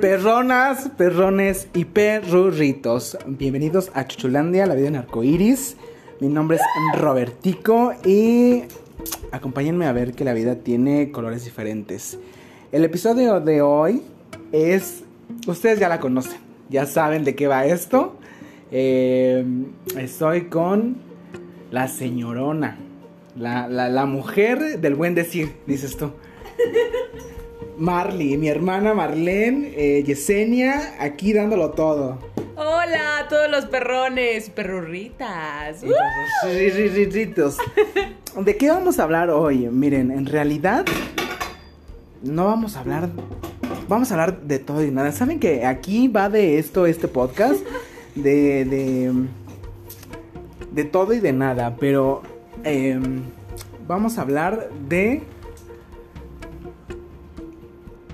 Perronas, perrones y perrurritos. Bienvenidos a Chuchulandia, la vida en arcoiris. Mi nombre es Robertico y acompáñenme a ver que la vida tiene colores diferentes. El episodio de hoy es. Ustedes ya la conocen, ya saben de qué va esto. Eh, estoy con la señorona, la, la, la mujer del buen decir, dices tú. Marley, mi hermana Marlene, eh, Yesenia, aquí dándolo todo. Hola a todos los perrones, perrurritas. Perrurritos. ¿De qué vamos a hablar hoy? Miren, en realidad no vamos a hablar, vamos a hablar de todo y nada. ¿Saben que aquí va de esto, este podcast? De, de, de todo y de nada, pero em, vamos a hablar de...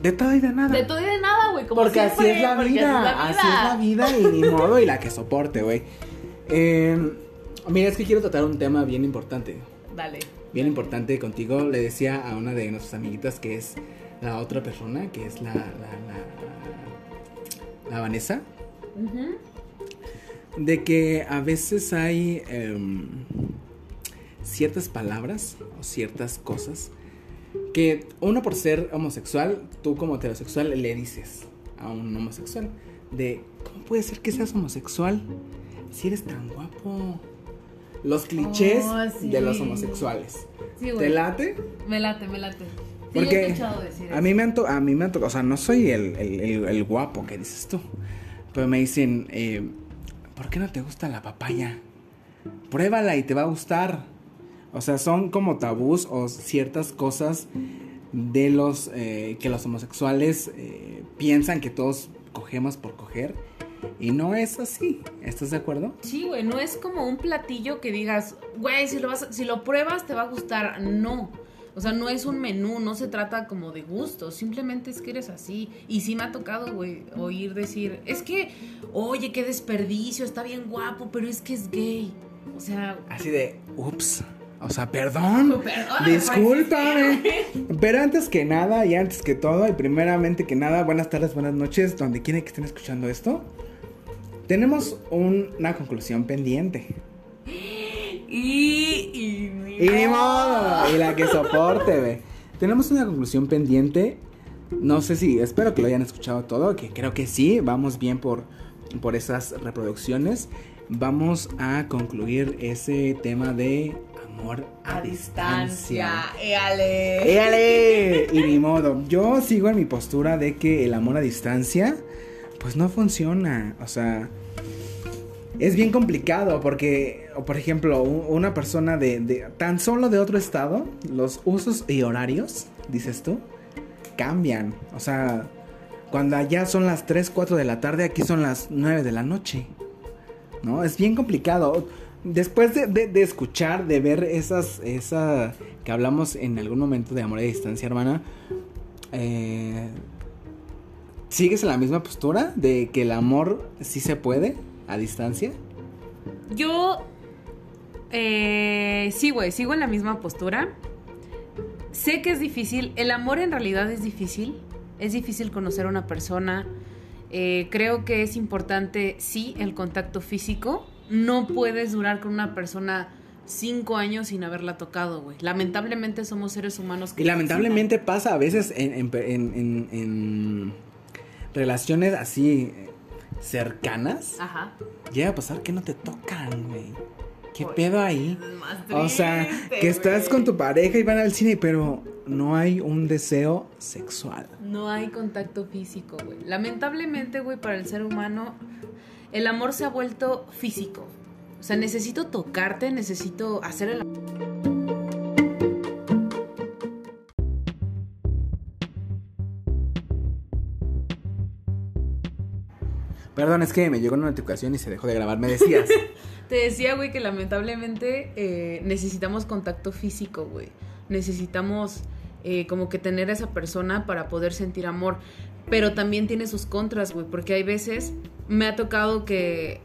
De todo y de nada. De todo y de nada, güey. Como Porque así es la porque vida. Así es la vida y ni modo y la que soporte, güey. Eh, mira, es que quiero tratar un tema bien importante. Dale. Bien importante contigo. Le decía a una de nuestras amiguitas que es la otra persona, que es la. La, la, la Vanessa. Ujú. De que a veces hay em, ciertas palabras o ciertas cosas que uno por ser homosexual, tú como heterosexual le dices a un homosexual de ¿cómo puede ser que seas homosexual si eres tan guapo? Los clichés Oh, sí. de los homosexuales. Sí, ¿Te late? Me late, me late. Porque decir a mí me han a mí me han tocado, o sea, no soy el, el- el- el guapo que dices tú, pero me dicen, eh, ¿por qué no te gusta la papaya? Pruébala y te va a gustar. O sea, son como tabús o ciertas cosas de los eh, que los homosexuales eh, piensan que todos cogemos por coger y no es así. ¿Estás de acuerdo? Sí, güey, no es como un platillo que digas, güey, si lo vas, si lo pruebas te va a gustar. No. O sea, no es un menú, no se trata como de gusto, simplemente es que eres así. Y sí me ha tocado, güey, oír decir, es que, oye, qué desperdicio, está bien guapo, pero es que es gay. O sea, Así de, ups. O sea, perdón. Perdóname, Discúlpame. Pero antes que nada y antes que todo, y primeramente que nada, buenas tardes, buenas noches, donde quiera que estén escuchando esto. Tenemos un- una conclusión pendiente. y... Y, Y ni modo, y la que soporte, ve. Tenemos una conclusión pendiente. No sé si, espero que lo hayan escuchado todo, que creo que sí, vamos bien por, por esas reproducciones. Vamos a concluir ese tema de amor a, A distancia. Éale. ¡Éale! Y ni modo. Yo sigo en mi postura de que el amor a distancia, pues no funciona. O sea, es bien complicado porque, por ejemplo, una persona de, de tan solo de otro estado, los usos y horarios, dices tú, cambian. O sea, cuando allá son las 3, 4 de la tarde, aquí son las 9 de la noche. ¿No? Es bien complicado. Después de, de- escuchar, de ver esas, esa que hablamos en algún momento de amor a distancia, hermana, eh, ¿sigues en la misma postura de que el amor sí se puede a distancia? Yo. Eh, sí, güey, sigo en la misma postura. Sé que es difícil. El amor en realidad es difícil. Es difícil conocer a una persona. Eh, creo que es importante, sí, el contacto físico. No puedes durar con una persona cinco años sin haberla tocado, güey. Lamentablemente somos seres humanos que Y lamentablemente pasa a veces en, en- en- en- relaciones así eh, cercanas. Ajá. Llega a pasar que no te tocan, güey. ¿Qué Oye, pedo ahí? O sea, que estás con tu pareja y van al cine, pero no hay un deseo sexual. No hay contacto físico, güey. Lamentablemente, güey, para el ser humano, el amor se ha vuelto físico. O sea, necesito tocarte, necesito hacer el Perdón, es que me llegó una notificación y se dejó de grabar. Me decías. Te decía, güey, que lamentablemente eh, necesitamos contacto físico, güey. Necesitamos eh, como que tener a esa persona para poder sentir amor. Pero también tiene sus contras, güey, porque hay veces me ha tocado que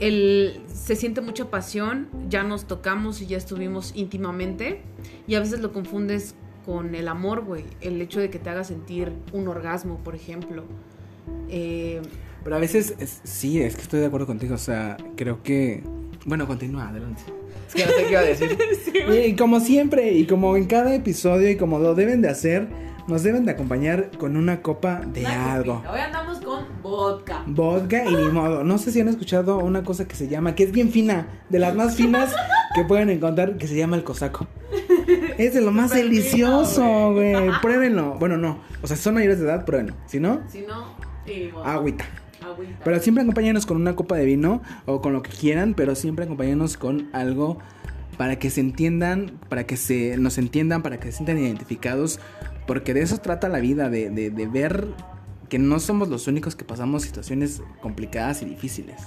el, se siente mucha pasión, ya nos tocamos y ya estuvimos íntimamente, y a veces lo confundes con el amor, güey. El hecho de que te haga sentir un orgasmo, por ejemplo. Eh, Pero a veces, es- sí, es que estoy de acuerdo contigo. O sea, creo que. Bueno, continúa, adelante. Es que no sé qué iba a decir. y como siempre, y como en cada episodio, y como lo deben de hacer, nos deben de acompañar con una copa de una algo. copita. Hoy andamos con vodka. Vodka y ni modo. No sé si han escuchado una cosa que se llama, que es bien fina, de las más finas que pueden encontrar, que se llama el cosaco. Es de lo más delicioso, güey. Pruébenlo. Bueno, no. O sea, si son mayores de edad, pruébenlo. Si no, Si no, agüita. Agüita. Pero siempre acompáñanos con una copa de vino o con lo que quieran, pero siempre acompáñanos con algo para que se entiendan, para que se nos entiendan, para que se sientan identificados, porque de eso trata la vida, de, de, de ver que no somos los únicos que pasamos situaciones complicadas y difíciles.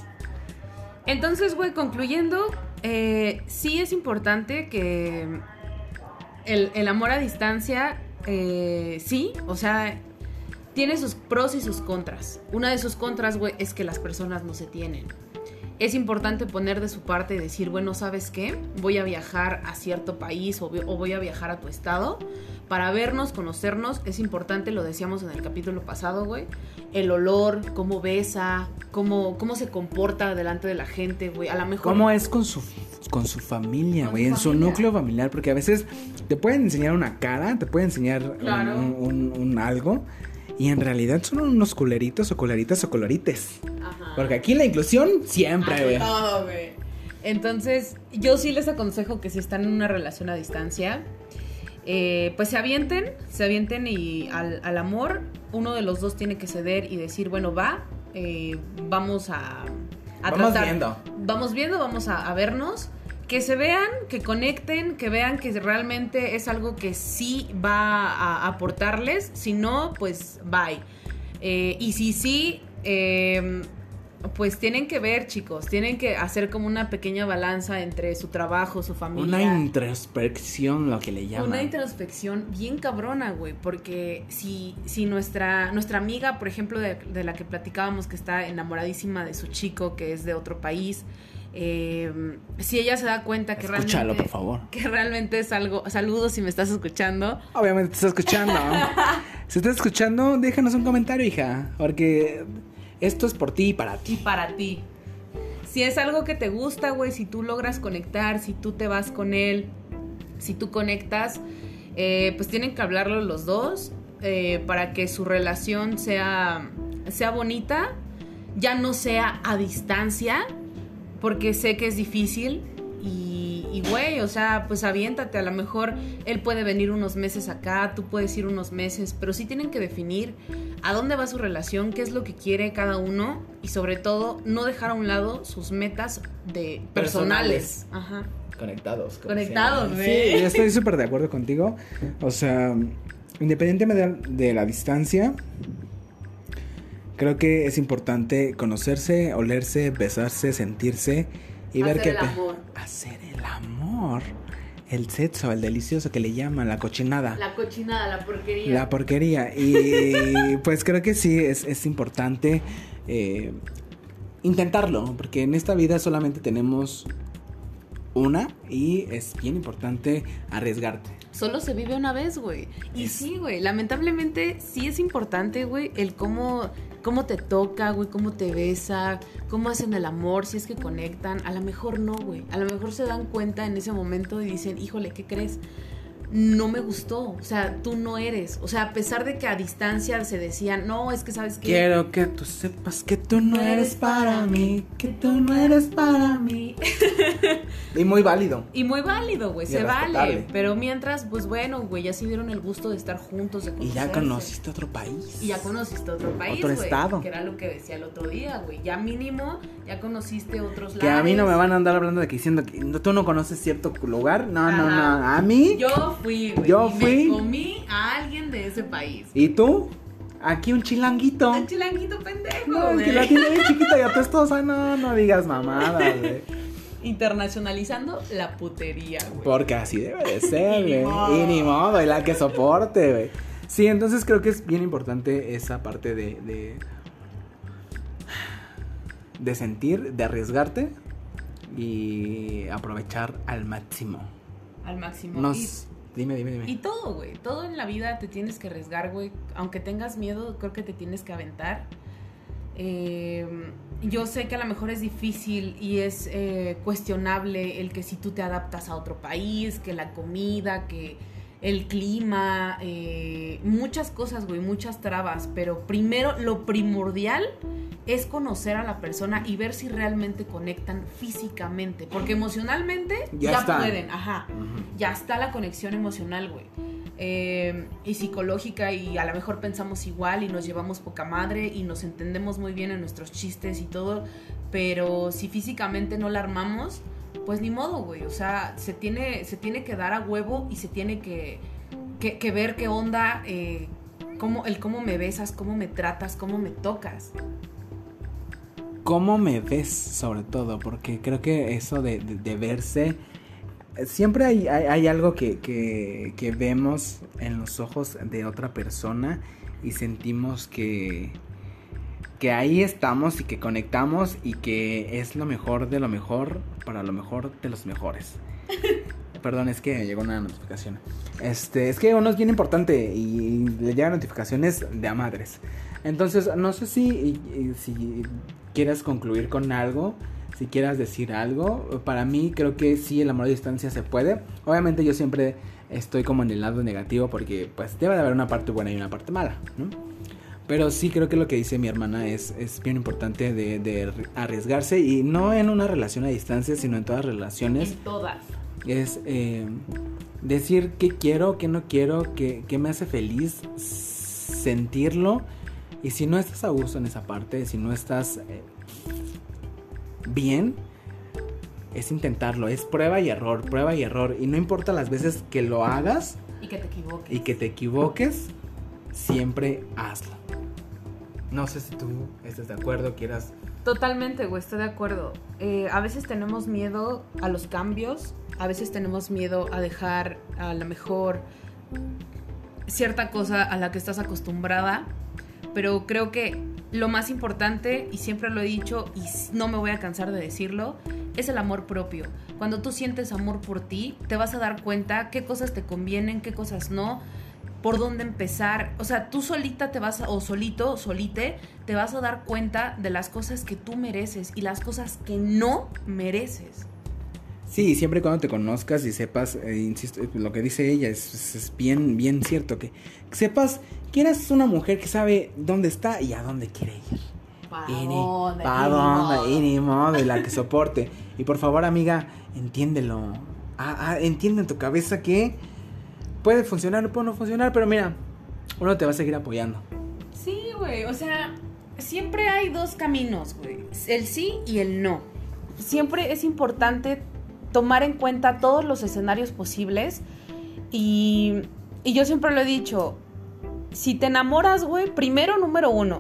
Entonces, güey, concluyendo, eh, sí es importante que el, el amor a distancia, eh, sí, o sea, tiene sus pros y sus contras. Una de sus contras, güey, es que las personas no se tienen. Es importante poner de su parte y decir, bueno, ¿sabes qué? Voy a viajar a cierto país o, o voy a viajar a tu estado para vernos, conocernos. Es importante, lo decíamos en el capítulo pasado, güey. El olor, cómo besa, cómo, cómo se comporta delante de la gente, güey. A lo mejor... ¿Cómo es con su, con su familia, güey? En su núcleo familiar, porque a veces te pueden enseñar una cara, te pueden enseñar un- Claro. un- un- un algo, y en realidad son unos culeritos o culeritas o colorites. Ajá. Porque aquí la inclusión siempre, güey. Entonces, yo sí les aconsejo que si están en una relación a distancia, eh, pues se avienten, se avienten y al, al amor, uno de los dos tiene que ceder y decir, bueno, va, eh, vamos a, a Vamos tratar- viendo. Vamos viendo, vamos a, a vernos. Que se vean, que conecten, que vean que realmente es algo que sí va a aportarles. Si no, pues bye. Eh, y si sí, eh, pues tienen que ver, chicos. Tienen que hacer como una pequeña balanza entre su trabajo, su familia. Una introspección, lo que le llaman. Una introspección bien cabrona, güey, porque si, si nuestra, nuestra amiga, por ejemplo, de, de la que platicábamos, que está enamoradísima de su chico, que es de otro país, eh, si ella se da cuenta que Escúchalo, realmente... por favor. Que realmente es algo... Saludos si me estás escuchando. Obviamente te está escuchando. si estás escuchando, déjanos un comentario, hija. Porque esto es por ti y para Y ti. para ti. Si es algo que te gusta, güey, si tú logras conectar, si tú te vas con él, si tú conectas, eh, pues tienen que hablarlo los dos eh, para que su relación sea, sea bonita, ya no sea a distancia, porque sé que es difícil. Y, y, güey, o sea, pues aviéntate. A lo mejor él puede venir unos meses acá, tú puedes ir unos meses, pero sí tienen que definir a dónde va su relación, qué es lo que quiere cada uno y sobre todo no dejar a un lado sus metas de personales. Ajá. Conectados. Conectados, güey. Sí, yo estoy súper de acuerdo contigo. O sea, independientemente de, de la distancia, creo que es importante conocerse, olerse, besarse, sentirse y ver Hacer qué el pe- amor. Hacer el amor. El sexo, el delicioso que le llaman, la cochinada. La cochinada, la porquería. La porquería. Y pues creo que sí es, es importante eh, intentarlo, porque en esta vida solamente tenemos una y es bien importante arriesgarte. Solo se vive una vez, güey. Y Es- sí, güey. Lamentablemente sí es importante, güey, el cómo, cómo te toca, güey, cómo te besa, cómo hacen el amor, si es que conectan. A lo mejor no, güey. A lo mejor se dan cuenta en ese momento y dicen, híjole, ¿qué crees? No me gustó. O sea, tú no eres. O sea, a pesar de que a distancia se decían, no, es que sabes que. Quiero que tú sepas que tú no eres para mí, que tú no eres para mí. Y muy válido. Y muy válido, güey, se vale. Pero mientras, pues bueno, güey, ya se dieron el gusto de estar juntos, de Y ya conociste otro país. Y ya conociste otro país, Otro güey, estado. Que era lo que decía el otro día, güey. Ya mínimo, ya conociste otros lados. Que a mí no me van a andar hablando de que diciendo que no- tú no conoces cierto lugar. No, no, no. A mí. Yo fui, güey. Yo y fui. Me comí a alguien de ese país. ¿Y tú? Aquí un chilanguito. Un chilanguito pendejo, No, que la tiene bien chiquita y apestosa. No, no digas mamadas, güey. Internacionalizando la putería, güey. Porque así debe de ser, güey. Y ni modo, y la que soporte, güey. Sí, entonces creo que es bien importante esa parte de. de, de sentir, de arriesgarte y aprovechar al máximo. Al máximo. Nos, Dime, dime, dime. Y todo, güey. Todo en la vida te tienes que arriesgar, güey. Aunque tengas miedo, creo que te tienes que aventar. Eh, yo sé que a lo mejor es difícil y es eh, cuestionable el que si tú te adaptas a otro país, que la comida, que el clima, eh, muchas cosas, güey, muchas trabas. Pero primero, lo primordial es conocer a la persona y ver si realmente conectan físicamente. Porque emocionalmente Ya pueden, ajá. Ya está la conexión emocional, güey. Eh, y psicológica y a lo mejor pensamos igual y nos llevamos poca madre y nos entendemos muy bien en nuestros chistes y todo, pero si físicamente no la armamos, pues ni modo, güey. O sea, se tiene, se tiene que dar a huevo y se tiene que, que, que ver qué onda, eh, cómo, el cómo me besas, cómo me tratas, cómo me tocas. ¿Cómo me ves sobre todo? Porque creo que eso de, de- de verse... Siempre hay, hay- hay algo que, que- que vemos en los ojos de otra persona y sentimos que, que ahí estamos y que conectamos y que es lo mejor de lo mejor para lo mejor de los mejores. Perdón, es que llegó una notificación. Este, es que uno es bien importante y le llegan notificaciones de a madres. Entonces, no sé si, si quieras concluir con algo, si quieras decir algo. Para mí creo que sí, el amor a distancia se puede. Obviamente yo siempre estoy como en el lado negativo porque pues debe de haber una parte buena y una parte mala, ¿no? Pero sí creo que lo que dice mi hermana es, es bien importante de, de arriesgarse y no en una relación a distancia, sino en todas relaciones En todas. es eh, decir qué quiero, qué no quiero, qué, qué me hace feliz, sentirlo. Y si no estás a gusto en esa parte, si no estás eh, bien, es intentarlo. Es prueba y error, prueba y error. Y no importa las veces que lo hagas Y que te equivoques. y que te equivoques, siempre hazlo. No sé si tú estás de acuerdo, quieras... Totalmente, güey, estoy de acuerdo. Eh, a veces tenemos miedo a los cambios, a veces tenemos miedo a dejar a lo mejor cierta cosa a la que estás acostumbrada, pero creo que lo más importante, y siempre lo he dicho y no me voy a cansar de decirlo, es el amor propio. Cuando tú sientes amor por ti, te vas a dar cuenta qué cosas te convienen, qué cosas no, por dónde empezar. O sea, tú solita te vas, a- o solito, solite, te vas a dar cuenta de las cosas que tú mereces y las cosas que no mereces. Sí, siempre y cuando te conozcas y sepas, eh, insisto, lo que dice ella es, es- es bien, bien cierto, que sepas que eres una mujer que sabe dónde está y a dónde quiere ir. ¿Pa' Y ni- dónde? pa' Y ni dónde, y ni modo, y la que soporte. Y por favor, amiga, entiéndelo. Ah, ah, entiende en tu cabeza que puede funcionar o puede no funcionar, pero mira, uno te va a seguir apoyando. Sí, güey, o sea, siempre hay dos caminos, güey. El sí y el no. Siempre es importante tomar en cuenta todos los escenarios posibles y, y yo siempre lo he dicho, si te enamoras, güey, primero número uno,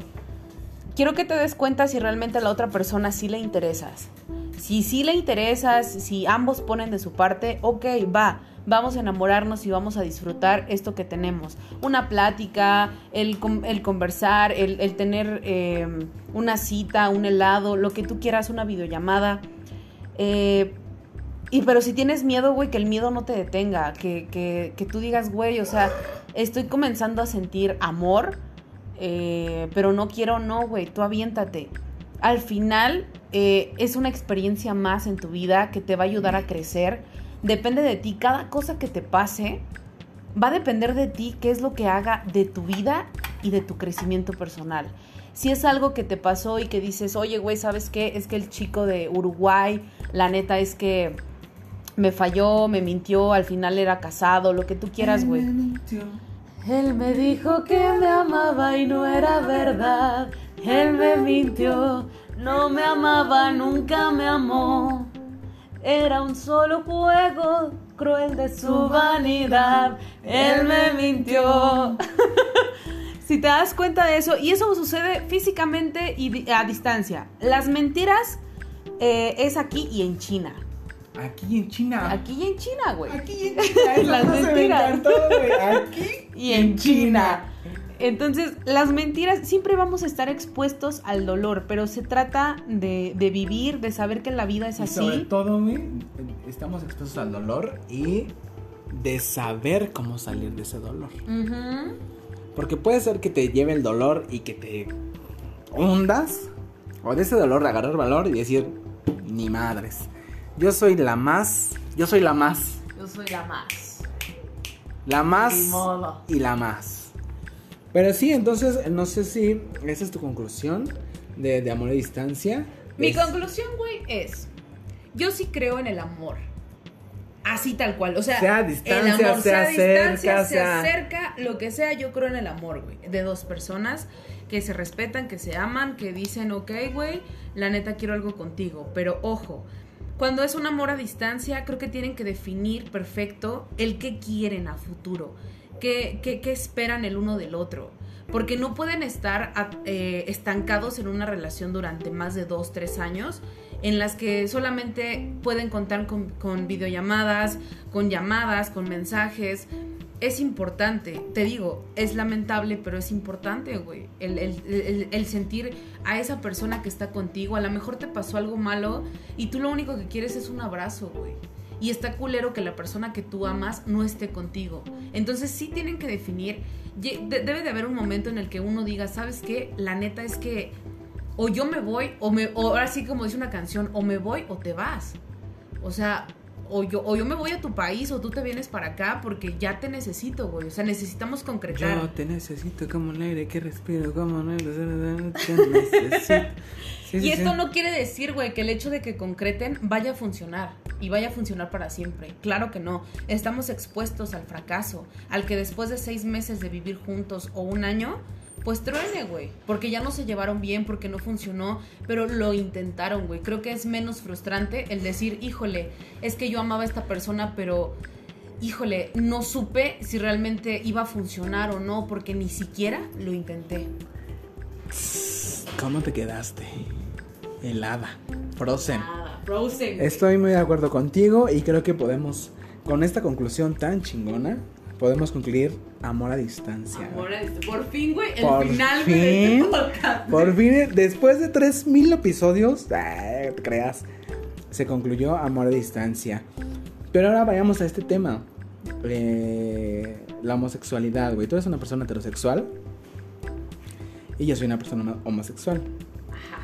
quiero que te des cuenta si realmente a la otra persona sí le interesas. Si sí le interesas, si ambos ponen de su parte, ok, va, vamos a enamorarnos y vamos a disfrutar esto que tenemos. Una plática, el, el conversar, el, el tener eh, una cita, un helado, lo que tú quieras, una videollamada. Eh, y pero si tienes miedo, güey, que el miedo no te detenga, que, que, que tú digas, güey, o sea, estoy comenzando a sentir amor, eh, pero no quiero, no, güey, tú aviéntate. Al final eh, es una experiencia más en tu vida que te va a ayudar a crecer. Depende de ti, cada cosa que te pase va a depender de ti qué es lo que haga de tu vida y de tu crecimiento personal. Si es algo que te pasó y que dices, oye, güey, ¿sabes qué? Es que el chico de Uruguay, la neta es que me falló, me mintió, al final era casado, lo que tú quieras, güey. Él me dijo que me amaba y no era verdad. Él me mintió, no me amaba, nunca me amó. Era un solo juego cruel de su vanidad. Él me mintió. si te das cuenta de eso, y eso sucede físicamente y a distancia. Las mentiras eh, es aquí y en China. Aquí en China. Aquí y en China, güey. Aquí en China. Las mentiras. güey. Aquí y en China. Entonces, las mentiras siempre vamos a estar expuestos al dolor, pero se trata de, de vivir, de saber que la vida es Y sobre así. todo, güey, estamos expuestos al dolor y de saber cómo salir de ese dolor. Porque puede ser que te lleve el dolor y que te hundas. O de ese dolor agarrar valor y decir, ni madres. Yo soy la más. Yo soy la más. Yo soy la más. La más y la más. Pero sí, entonces, no sé si esa es tu conclusión de, amor a distancia. Mi conclusión, güey, es. Yo sí creo en el amor. Así tal cual. O sea, sea distancia, el amor, sea, distancia, se acerca, lo que sea, yo creo en el amor, güey. De dos personas que se respetan, que se aman, que dicen, ok, güey, la neta quiero algo contigo. Pero ojo, cuando es un amor a distancia, creo que tienen que definir perfecto el qué quieren a futuro, qué, qué, esperan el uno del otro. Porque no pueden estar eh, estancados en una relación durante más de dos, tres años en las que solamente pueden contar con, con videollamadas, con llamadas, con mensajes, es importante, te digo, es lamentable, pero es importante, güey. El, sentir a esa persona que está contigo, a lo mejor te pasó algo malo y tú lo único que quieres es un abrazo, güey. Y está culero que la persona que tú amas no esté contigo. Entonces sí tienen que definir, debe de haber un momento en el que uno diga, ¿sabes qué? La neta es que o yo me voy, o, me, o ahora sí como dice una canción, o me voy o te vas. O sea, o yo, o yo me voy a tu país o tú te vienes para acá porque ya te necesito, güey. O sea, necesitamos concretar. Yo te necesito como un aire que respiro, como aire te necesito. y esto no quiere decir, güey, que el hecho de que concreten vaya a funcionar y vaya a funcionar para siempre. Claro que no. Estamos expuestos al fracaso, al que después de seis meses de vivir juntos o un año pues truene, güey. Porque ya no se llevaron bien, porque no funcionó, pero lo intentaron, güey. Creo que es menos frustrante el decir, híjole, es que yo amaba a esta persona, pero, híjole, no supe si realmente iba a funcionar o no, porque ni siquiera lo intenté. ¿Cómo te quedaste? Helada. Frozen. frozen. Estoy muy de acuerdo contigo y creo que podemos, con esta conclusión tan chingona, podemos concluir Amor a distancia. Amor a distancia. Por fin, güey, el final de este podcast. Por fin, después de 3000 episodios, te creas, se concluyó Amor a distancia. Pero ahora vayamos a este tema. Eh, la homosexualidad, güey. Tú eres una persona heterosexual. Y yo soy una persona homosexual. Ajá.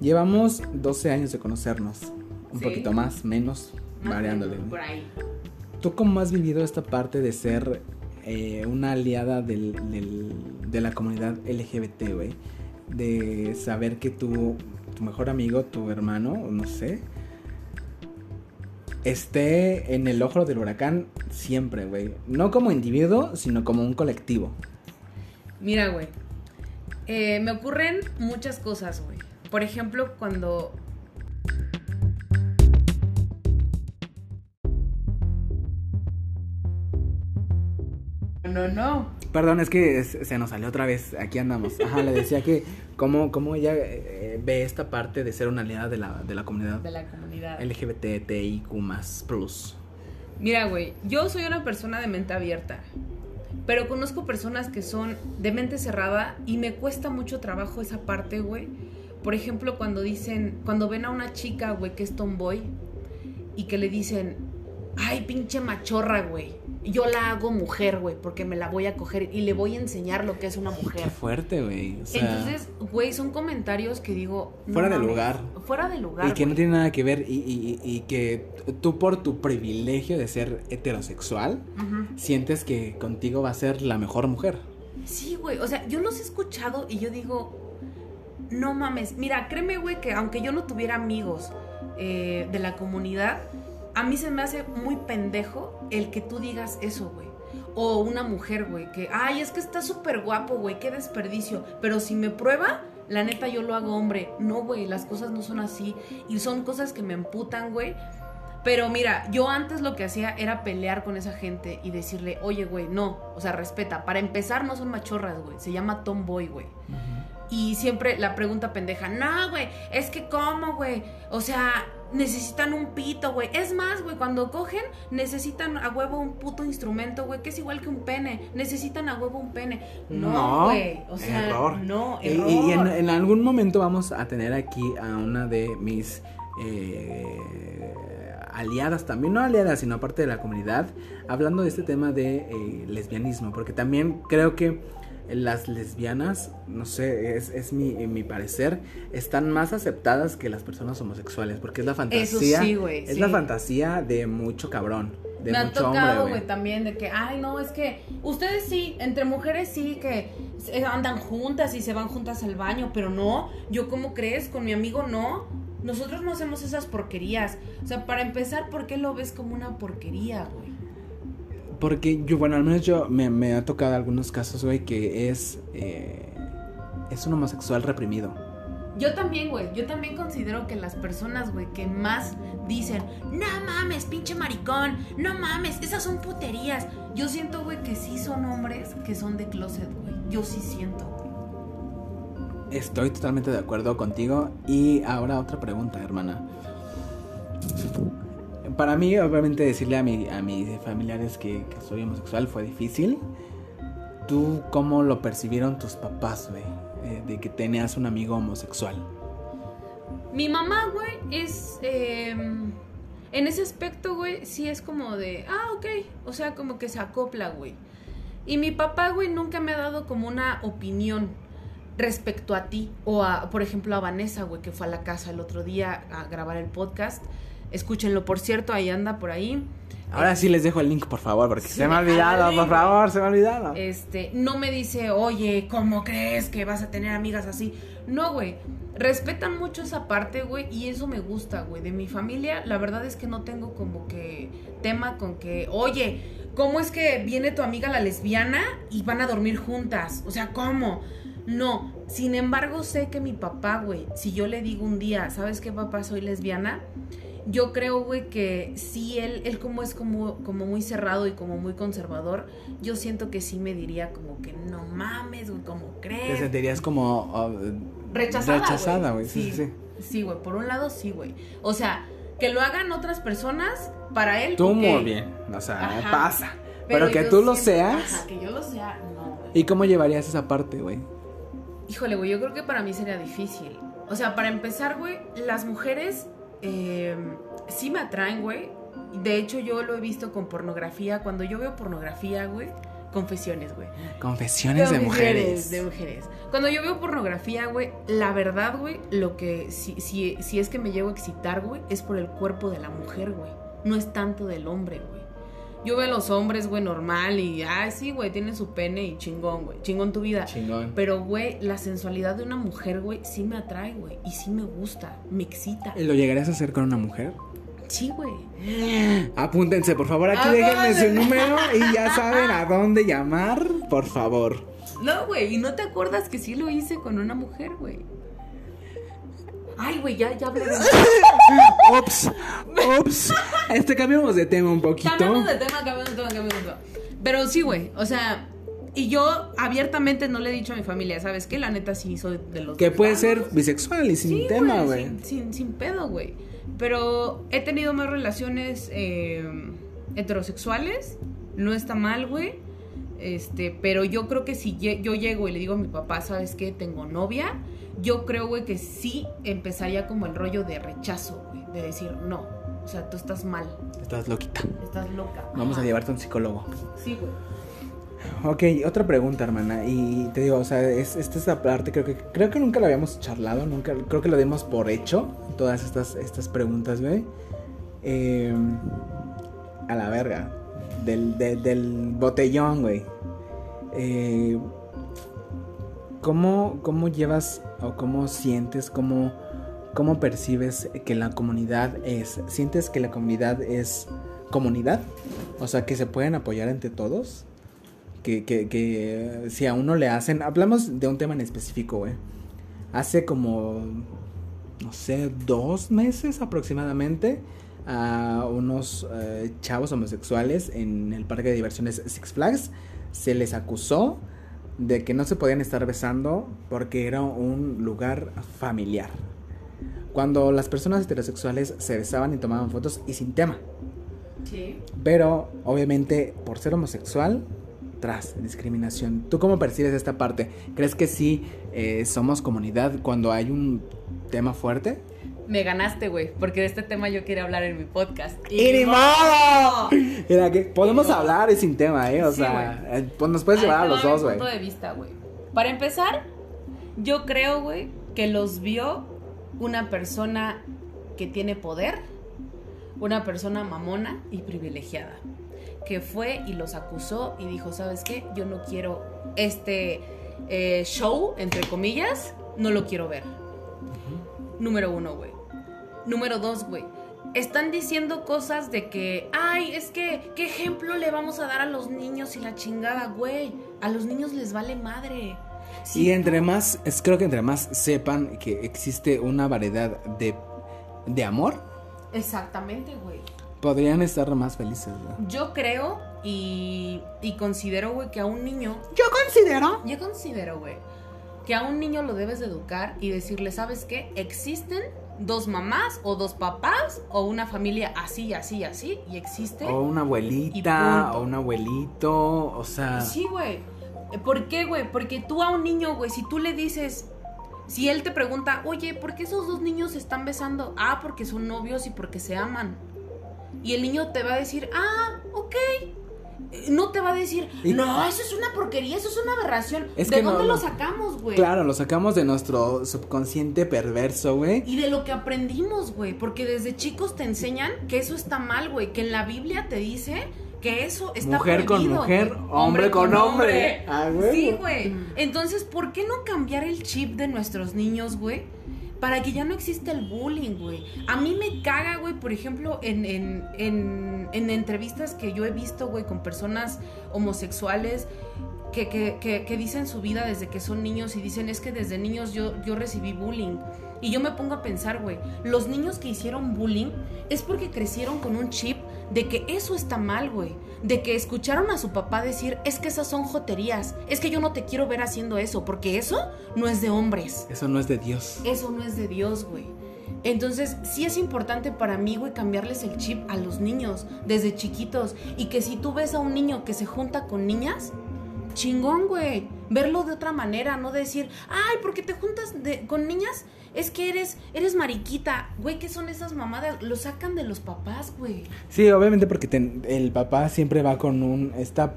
Llevamos 12 años de conocernos. Un poquito más, menos, variándole. Por ahí. ¿Tú cómo has vivido esta parte de ser eh, una aliada de la comunidad LGBT, güey? De saber que tu, tu mejor amigo, tu hermano, no sé, esté en el ojo del huracán siempre, güey. No como individuo, sino como un colectivo. Mira, güey. Eh, me ocurren muchas cosas, güey. Por ejemplo, cuando no, no. Perdón, es que se nos salió otra vez. Aquí andamos. Ajá, le decía que cómo, cómo ella eh, ve esta parte de ser una aliada de la, de la comunidad. De la comunidad. LGBTIQ plus. Mira, güey, yo soy una persona de mente abierta. Pero conozco personas que son de mente cerrada y me cuesta mucho trabajo esa parte, güey. Por ejemplo, cuando dicen, cuando ven a una chica, güey, que es tomboy y que le dicen, ay, pinche machorra, güey yo la hago mujer, güey, porque me la voy a coger y le voy a enseñar lo que es una mujer. Qué fuerte, güey. Entonces, güey, son comentarios que digo... fuera de lugar. Fuera de lugar. Y que no tiene nada que ver y, que tú por tu privilegio de ser heterosexual, sientes que contigo va a ser la mejor mujer. Sí, güey. O sea, yo los he escuchado y yo digo, no mames. Mira, créeme, güey, que aunque yo no tuviera amigos eh, de la comunidad a mí se me hace muy pendejo el que tú digas eso, güey. O una mujer, güey, que, ay, es que está súper guapo, güey, qué desperdicio. Pero si me prueba, la neta yo lo hago hombre. No, güey, las cosas no son así. Y son cosas que me emputan, güey. Pero mira, yo antes lo que hacía era pelear con esa gente y decirle, oye, güey, no, o sea, respeta. Para empezar, no son machorras, güey. Se llama tomboy, güey. Y siempre la pregunta pendeja, no, güey, es que cómo, güey. O sea, necesitan un pito, güey. Es más, güey, cuando cogen, necesitan a huevo un puto instrumento, güey, que es igual que un pene. Necesitan a huevo un pene. No, güey. o sea, error. no, error. Y, en, algún momento vamos a tener aquí a una de mis eh, aliadas, también no aliadas, sino aparte de la comunidad, hablando de este tema de eh, lesbianismo, porque también creo que las lesbianas, no sé, es, es mi, mi parecer, están más aceptadas que las personas homosexuales, porque es la fantasía, sí, güey, es sí. la fantasía de mucho cabrón, de Me mucho tocado, hombre, güey, también de que, ay, no, es que ustedes sí, entre mujeres sí que se- andan juntas y se van juntas al baño, pero no, yo cómo crees, con mi amigo no. Nosotros no hacemos esas porquerías. O sea, para empezar, ¿por qué lo ves como una porquería, güey? Porque yo, bueno, al menos yo me, me ha tocado algunos casos, güey, que es, eh, es un homosexual reprimido. Yo también, güey. Yo también considero que las personas, güey, que más dicen, no mames, pinche maricón, no mames, esas son puterías. Yo siento, güey, que sí son hombres que son de closet, güey. Yo sí siento, güey. Estoy totalmente de acuerdo contigo. Y ahora otra pregunta, hermana. Para mí, obviamente, decirle a, mi, a mis familiares que, soy homosexual fue difícil. ¿Tú cómo lo percibieron tus papás, güey? Eh, de que tenías un amigo homosexual. Mi mamá, güey, es. eh, en ese aspecto, güey, sí es como de. Ah, ok. O sea, como que se acopla, güey. Y mi papá, güey, nunca me ha dado como una opinión respecto a ti. O a, por ejemplo, a Vanessa, güey, que fue a la casa el otro día a grabar el podcast. Escúchenlo, por cierto, ahí anda por ahí. Ahora sí les dejo el link, por favor, porque Sí, se me ha olvidado, por favor, se me ha olvidado. Este, no me dice, oye, ¿cómo crees que vas a tener amigas así? No, güey. Respetan mucho esa parte, güey, y eso me gusta, güey. De mi familia, la verdad es que no tengo como que tema con que, oye, ¿cómo es que viene tu amiga la lesbiana y van a dormir juntas? O sea, ¿cómo? No. Sin embargo, sé que mi papá, güey, si yo le digo un día, ¿sabes qué, papá? Soy lesbiana. Yo creo, güey, que sí, él, él como es como, como muy cerrado y como muy conservador, yo siento que sí me diría como que no mames, güey, ¿cómo Te crees? sentirías como uh, Rechazada, rechazada, güey. Sí, sí, sí. Sí, güey, por un lado sí, güey. O sea, que lo hagan otras personas, para él, Tú muy bien, o sea, Ajá. pasa. Pero, que yo tú lo seas. Ajá, que yo lo sea, no, güey. ¿Y cómo llevarías esa parte, güey? Híjole, güey, yo creo que para mí sería difícil. O sea, para empezar, güey, las mujeres eh, sí me atraen, güey. De hecho, yo lo he visto con pornografía. Cuando yo veo pornografía, güey, confesiones, güey. Confesiones de mujeres. De mujeres. Cuando yo veo pornografía, güey, la verdad, güey, lo que si, si, si es que me llego a excitar, güey, es por el cuerpo de la mujer, güey. No es tanto del hombre, güey. Yo veo a los hombres, güey, normal y, ah, sí, güey, tienen su pene y chingón, güey. Chingón tu vida. Chingón. Pero, güey, la sensualidad de una mujer, güey, sí me atrae, güey. Y sí me gusta, me excita. ¿Lo llegarías a hacer con una mujer? Sí, güey. Apúntense, por favor, aquí Apúntense. déjenme su número y ya saben a dónde llamar, por favor. No, güey, y no te acuerdas que sí lo hice con una mujer, güey. Ay, güey, ya, ya hablé de Ops, ops. Este cambiamos de tema un poquito. Cambiamos de tema, cambiamos de tema, cambiamos de tema. Pero sí, güey, o sea, y yo abiertamente no le he dicho a mi familia, ¿sabes qué? La neta sí soy de los Que puede ser bisexual y sin Sí, tema, güey. Sin, sin, sin pedo, güey. Pero he tenido más relaciones eh, heterosexuales. No está mal, güey. Este, pero yo creo que si yo llego y le digo a mi papá, ¿sabes qué? Tengo novia. Yo creo, güey, que sí empezaría como el rollo de rechazo, güey. De decir, no. O sea, tú estás mal. Estás loquita. Estás loca. Vamos a llevarte a un psicólogo. Sí, güey. Ok, otra pregunta, hermana. Y te digo, o sea, es, esta es la parte, creo que, creo que nunca lo habíamos charlado, nunca, creo que lo dimos por hecho, todas estas, estas preguntas, güey. Eh, a la verga. Del, de- del botellón, güey. Eh, ¿cómo, ¿Cómo llevas o cómo sientes, cómo, cómo percibes que la comunidad es? ¿Sientes que la comunidad es comunidad? O sea, que se pueden apoyar entre todos. Que, que, que si a uno le hacen... Hablamos de un tema en específico, güey. Hace como, no sé, dos meses aproximadamente a unos eh, chavos homosexuales en el parque de diversiones Six Flags se les acusó de que no se podían estar besando porque era un lugar familiar. Cuando las personas heterosexuales se besaban y tomaban fotos y sin tema. Sí. Pero obviamente por ser homosexual, tras discriminación. ¿Tú cómo percibes esta parte? ¿Crees que sí eh, somos comunidad cuando hay un tema fuerte? Me ganaste, güey, porque de este tema yo quería hablar en mi podcast. ¡Y ni modo! Mira, que podemos hablar y sin tema, ¿eh? O Sí, sea, eh, pues nos puedes llevar a los dos, güey. punto de vista, güey. Para empezar, yo creo, güey, que los vio una persona que tiene poder, una persona mamona y privilegiada, que fue y los acusó y dijo, ¿sabes qué? Yo no quiero este eh, show, entre comillas, no lo quiero ver. Número uno, güey. Número dos, güey. Están diciendo cosas de que, ay, es que, ¿qué ejemplo le vamos a dar a los niños y la chingada, güey? A los niños les vale madre. Y entre más, es, creo que entre más sepan que existe una variedad de, de amor, Exactamente, güey. podrían estar más felices, güey. Yo creo y, y considero, güey, que a un niño, Yo considero. yo considero, güey, que a un niño lo debes de educar y decirle, ¿sabes qué? Existen dos mamás o dos papás o una familia así, así, así y existe. O una abuelita, o un abuelito, o sea. Sí, güey. ¿Por qué, güey? Porque tú a un niño, güey, si tú le dices, si él te pregunta, oye, ¿por qué esos dos niños se están besando? Ah, porque son novios y porque se aman. Y el niño te va a decir, ah, ok. No te va a decir, Y- no, eso es una porquería, eso es una aberración. Es ¿De que dónde no. lo sacamos, güey? Claro, lo sacamos de nuestro subconsciente perverso, güey. Y de lo que aprendimos, güey. Porque desde chicos te enseñan que eso está mal, güey. Que en la Biblia te dice que eso está Mujer con mujer, güey. hombre con hombre. Ah, güey. Sí, güey. Entonces, ¿por qué no cambiar el chip de nuestros niños, güey? Para que ya no exista el bullying, güey. A mí me caga, güey, por ejemplo, en, en, en, en entrevistas que yo he visto, güey, con personas homosexuales que, que, que, que dicen su vida desde que son niños y dicen es que desde niños yo, yo recibí bullying. Y yo me pongo a pensar, güey, los niños que hicieron bullying es porque crecieron con un chip de que eso está mal, güey. De que escucharon a su papá decir, es que esas son joterías, es que yo no te quiero ver haciendo eso, porque eso no es de hombres. Eso no es de Dios. Eso no es de Dios, güey. Entonces, sí es importante para mí, güey, cambiarles el chip a los niños desde chiquitos. Y que si tú ves a un niño que se junta con niñas, chingón, güey. Verlo de otra manera, no decir, ay, porque te juntas de- con niñas, es que eres, eres mariquita. Güey, ¿qué son esas mamadas? Lo sacan de los papás, güey. Sí, obviamente porque ten- el papá siempre va con un... Está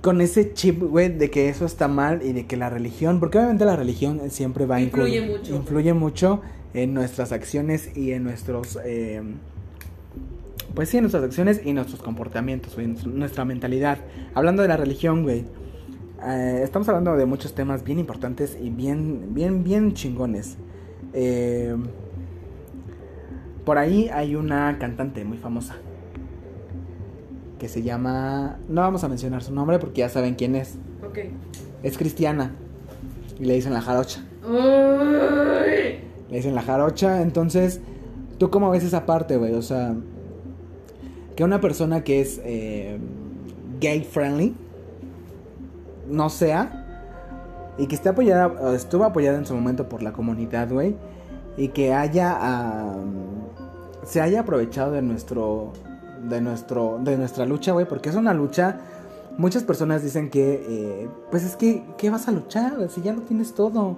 con ese chip, güey, de que eso está mal y de que la religión... Porque obviamente la religión siempre va a Influye mucho. Influye mucho en nuestras acciones y en nuestros... eh, pues sí, en nuestras acciones y nuestros comportamientos, güey, nuestra mentalidad. Hablando de la religión, güey. Eh, estamos hablando de muchos temas bien importantes y bien, bien, bien chingones. Eh, por ahí hay una cantante muy famosa que se llama. No vamos a mencionar su nombre porque ya saben quién es. Ok. Es cristiana y le dicen la jarocha. Le dicen la jarocha, entonces, ¿tú cómo ves esa parte, güey? O sea, que una persona que es eh, gay friendly no sea y que esté apoyada, estuvo apoyada en su momento por la comunidad, güey, y que haya se haya aprovechado de nuestro de nuestro de nuestra lucha, güey, porque es una lucha muchas personas dicen que eh, pues es que ¿qué vas a luchar si ya lo tienes todo?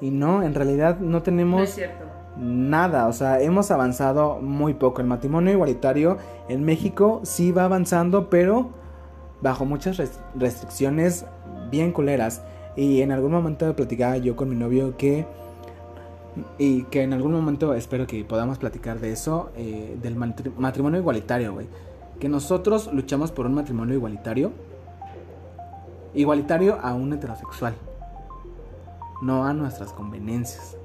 Y no, en realidad no tenemos No es cierto. Nada, o sea, hemos avanzado muy poco. El matrimonio igualitario en México sí va avanzando, pero bajo muchas res- restricciones bien culeras. Y en algún momento platicaba yo con mi novio que... Y que en algún momento espero que podamos platicar de eso, eh, del matri- matrimonio igualitario, güey. Que nosotros luchamos por un matrimonio igualitario. Igualitario a un heterosexual. No a nuestras conveniencias.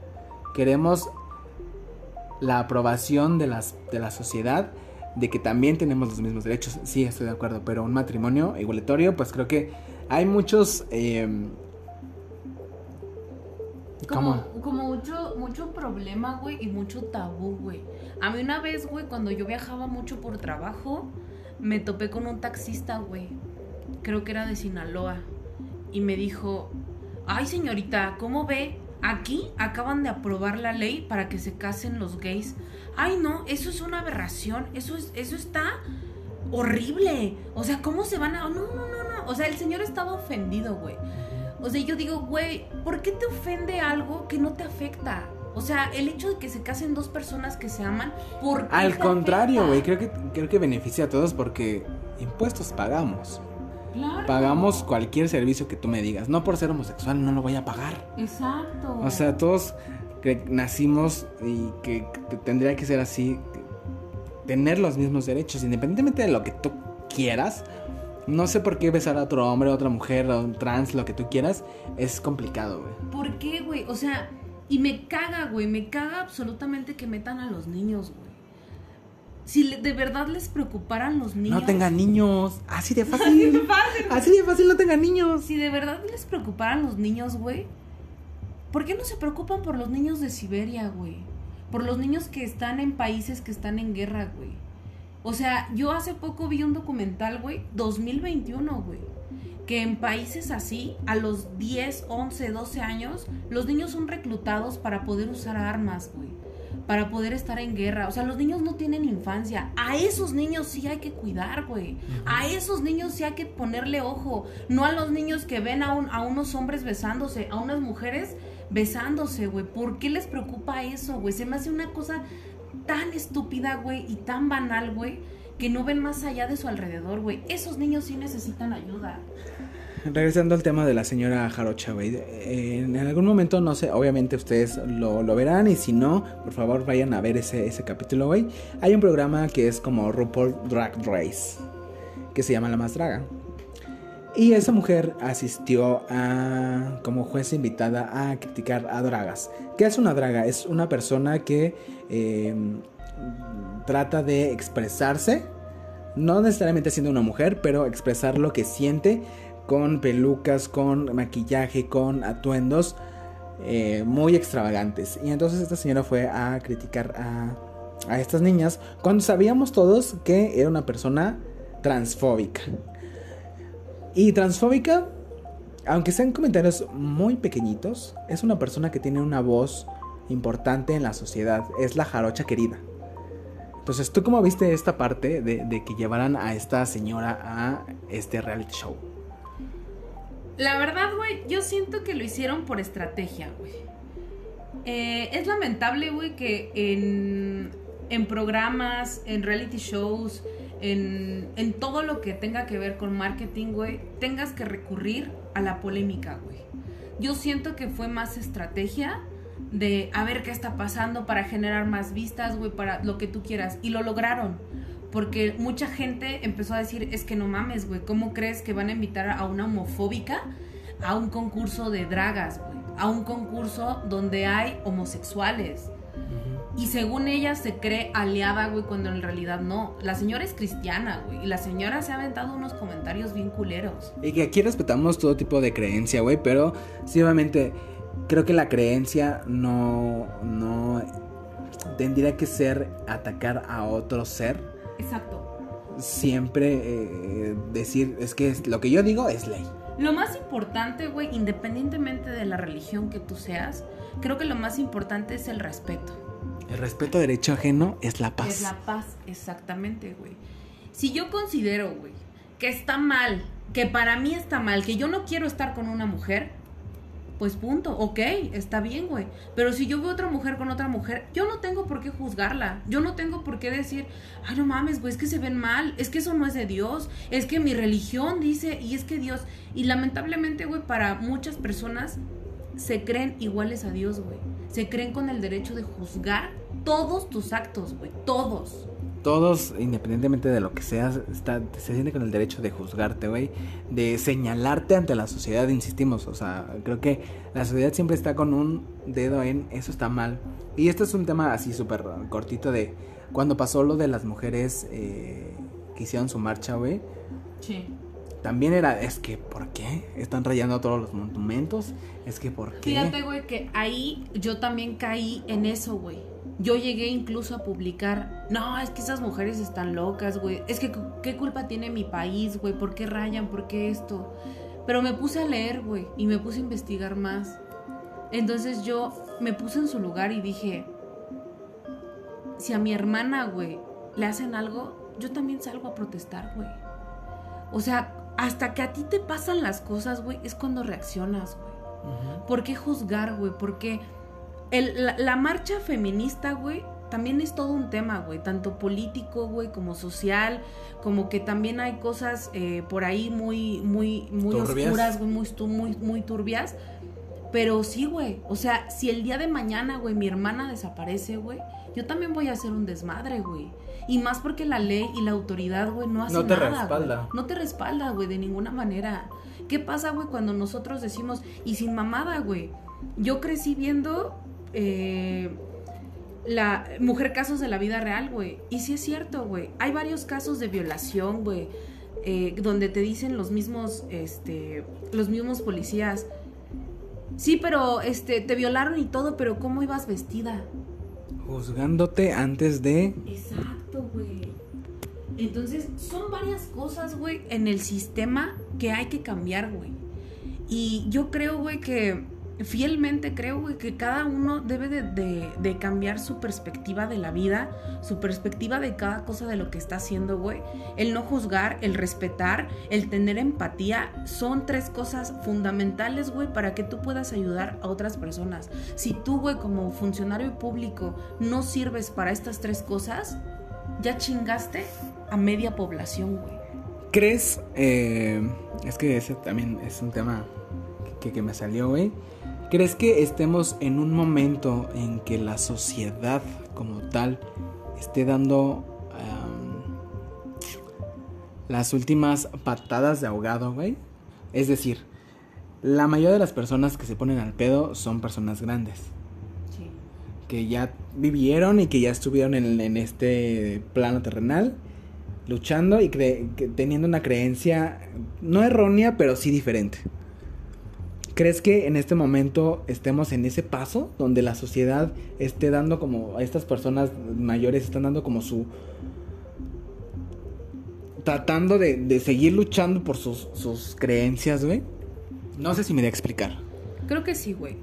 Queremos la aprobación de, las, de la sociedad de que también tenemos los mismos derechos. Sí, estoy de acuerdo, pero un matrimonio igualitario, pues creo que hay muchos... Como, ¿Cómo? como mucho, mucho problema, güey, y mucho tabú, güey. A mí una vez, güey, cuando yo viajaba mucho por trabajo, me topé con un taxista, güey. Creo que era de Sinaloa. Y me dijo, ay señorita, ¿cómo ve? Aquí acaban de aprobar la ley para que se casen los gays. Ay, no, eso es una aberración. Eso, es, eso está horrible. O sea, ¿cómo se van a...? No, no, no, no. O sea, el señor estaba ofendido, güey. O sea, yo digo, güey, ¿por qué te ofende algo que no te afecta? O sea, el hecho de que se casen dos personas que se aman, ¿por qué Al contrario, güey, creo que, creo que beneficia a todos porque impuestos pagamos. Claro. Pagamos cualquier servicio que tú me digas. No por ser homosexual no lo voy a pagar. Exacto. O sea, todos que nacimos y que t- tendría que ser así, tener los mismos derechos, independientemente de lo que tú quieras. No sé por qué besar a otro hombre, a otra mujer, a un trans, lo que tú quieras, es complicado, güey. ¿Por qué, güey? O sea, y me caga, güey, me caga absolutamente que metan a los niños, güey. Si le- de verdad les preocuparan los niños. No tengan niños, así de fácil. así de fácil, no tengan niños. Si de verdad les preocuparan los niños, güey, ¿por qué no se preocupan por los niños de Siberia, güey? Por los niños que están en países que están en guerra, güey. O sea, yo hace poco vi un documental, güey, 2021, güey, que en países así, a los 10, 11, 12 años, los niños son reclutados para poder usar armas, güey. Para poder estar en guerra. O sea, los niños no tienen infancia. A esos niños sí hay que cuidar, güey. A esos niños sí hay que ponerle ojo. No a los niños que ven a, un- a unos hombres besándose, a unas mujeres besándose, güey. ¿Por qué les preocupa eso, güey? Se me hace una cosa tan estúpida, güey, y tan banal, güey, que no ven más allá de su alrededor, güey. Esos niños sí necesitan ayuda. Regresando al tema de la señora Jarocha, güey. eh, En algún momento, no sé, obviamente ustedes lo, lo verán y si no, por favor vayan a ver ese, ese capítulo, güey. Hay un programa que es como RuPaul Drag Race, que se llama La Más Draga. Y esa mujer asistió a, como juez invitada a criticar a dragas. ¿Qué es una draga? Es una persona que eh, trata de expresarse, no necesariamente siendo una mujer, pero expresar lo que siente con pelucas, con maquillaje, con atuendos eh, muy extravagantes. Y entonces esta señora fue a criticar a, a estas niñas cuando sabíamos todos que era una persona transfóbica. Y transfóbica, aunque sean comentarios muy pequeñitos, es una persona que tiene una voz importante en la sociedad. Es la jarocha querida. Entonces, ¿tú cómo viste esta parte de, de que llevaran a esta señora a este reality show? La verdad, güey, yo siento que lo hicieron por estrategia, güey. Eh, es lamentable, güey, que en, en programas, en reality shows, en, en todo lo que tenga que ver con marketing, güey, tengas que recurrir a la polémica, güey. Yo siento que fue más estrategia de a ver qué está pasando para generar más vistas, güey, para lo que tú quieras. Y lo lograron. Porque mucha gente empezó a decir, es que no mames, güey, ¿cómo crees que van a invitar a una homofóbica a un concurso de dragas, güey? A un concurso donde hay homosexuales. Y según ella se cree aliada, güey, cuando en realidad no. La señora es cristiana, güey. Y la señora se ha aventado unos comentarios bien culeros. Y que aquí respetamos todo tipo de creencia, güey, pero sí, obviamente, creo que la creencia no, no tendría que ser atacar a otro ser. Exacto. Siempre eh, decir, es que es- lo que yo digo es ley. Lo más importante, güey, independientemente de la religión que tú seas, creo que lo más importante es el respeto. El respeto a derecho ajeno es la paz. Es la paz, exactamente, güey. Si yo considero, güey, que está mal, que para mí está mal, que yo no quiero estar con una mujer, pues punto, ok, está bien, güey. Pero si yo veo otra mujer con otra mujer, yo no tengo por qué juzgarla. Yo no tengo por qué decir, ay, no mames, güey, es que se ven mal, es que eso no es de Dios, es que mi religión dice, y es que Dios. Y lamentablemente, güey, para muchas personas se creen iguales a Dios, güey. Se creen con el derecho de juzgar todos tus actos, güey, todos. Todos, independientemente de lo que seas, está, se siente con el derecho de juzgarte, güey. De señalarte ante la sociedad, insistimos. O sea, creo que la sociedad siempre está con un dedo en eso está mal. Y este es un tema así súper cortito de cuando pasó lo de las mujeres eh, que hicieron su marcha, güey. Sí. También era, es que, ¿por qué? Están rayando todos los monumentos. Es que, ¿por qué? Fíjate, güey, que ahí yo también caí en eso, güey. Yo llegué incluso a publicar, no, es que esas mujeres están locas, güey. Es que, ¿qué culpa tiene mi país, güey? ¿Por qué rayan? ¿Por qué esto? Pero me puse a leer, güey, y me puse a investigar más. Entonces yo me puse en su lugar y dije, si a mi hermana, güey, le hacen algo, yo también salgo a protestar, güey. O sea, hasta que a ti te pasan las cosas, güey, es cuando reaccionas, güey. ¿Por qué juzgar, güey? ¿Por qué? El- la, la marcha feminista, güey, también es todo un tema, güey, tanto político, güey, como social, como que también hay cosas eh, por ahí muy, muy, muy Turbias. oscuras, güey, muy, muy, muy turbias. Pero sí, güey, o sea, si el día de mañana, güey, mi hermana desaparece, güey, yo también voy a hacer un desmadre, güey. Y más porque la ley y la autoridad, güey, no hace No te nada, respalda. No te respalda, güey, de ninguna manera. ¿Qué pasa, güey, cuando nosotros decimos, y sin mamada, güey? Yo crecí viendo eh, la mujer casos de la vida real, güey. Y sí es cierto, güey. Hay varios casos de violación, güey. eh, donde te dicen los mismos, este, los mismos policías. Sí, pero este, te violaron y todo, pero ¿cómo ibas vestida? Juzgándote antes de... Exacto, güey. Entonces, son varias cosas, güey, en el sistema que hay que cambiar, güey. Y yo creo, güey, que fielmente creo, güey, que cada uno debe de, cambiar su perspectiva de la vida, su perspectiva de cada cosa de lo que está haciendo, güey. El no juzgar, el respetar, el tener empatía, son tres cosas fundamentales, güey, para que tú puedas ayudar a otras personas. Si tú, güey, como funcionario público, no sirves para estas tres cosas, ya chingaste a media población, güey. ¿Crees? eh, es que ese también es un tema que, que me salió, güey. ¿Crees que estemos en un momento en que la sociedad como tal esté dando am, las últimas patadas de ahogado, güey? Es decir, la mayoría de las personas que se ponen al pedo son personas grandes. Sí. que ya vivieron y que ya estuvieron en, en este plano terrenal, luchando y teniendo una creencia no errónea, pero sí diferente. ¿Crees que en este momento estemos en ese paso donde la sociedad esté dando como a estas personas mayores están dando como su tratando de, de seguir luchando por sus, sus creencias, güey? No sé si me voy a explicar. Creo que sí, güey.